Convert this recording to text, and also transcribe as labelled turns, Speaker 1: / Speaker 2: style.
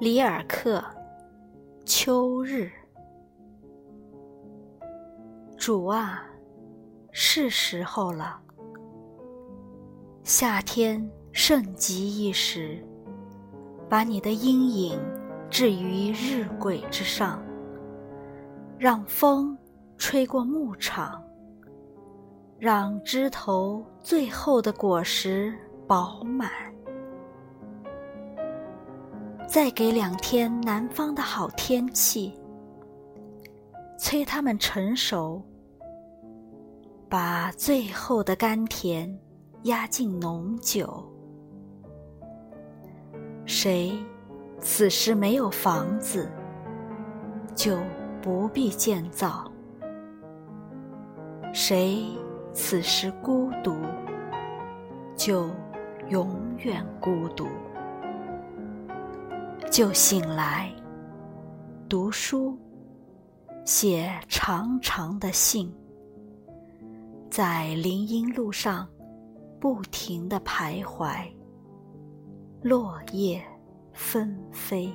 Speaker 1: 里尔克，秋日。主啊，是时候了。夏天盛极一时，把你的阴影置于日晷之上，让风吹过牧场，让枝头最后的果实饱满。再给两天南方的好天气，催他们成熟，把最后的甘甜压进浓酒。谁此时没有房子，就不必建造；谁此时孤独，就永远孤独。就醒来，读书，写长长的信，在林荫路上不停的徘徊，落叶纷飞。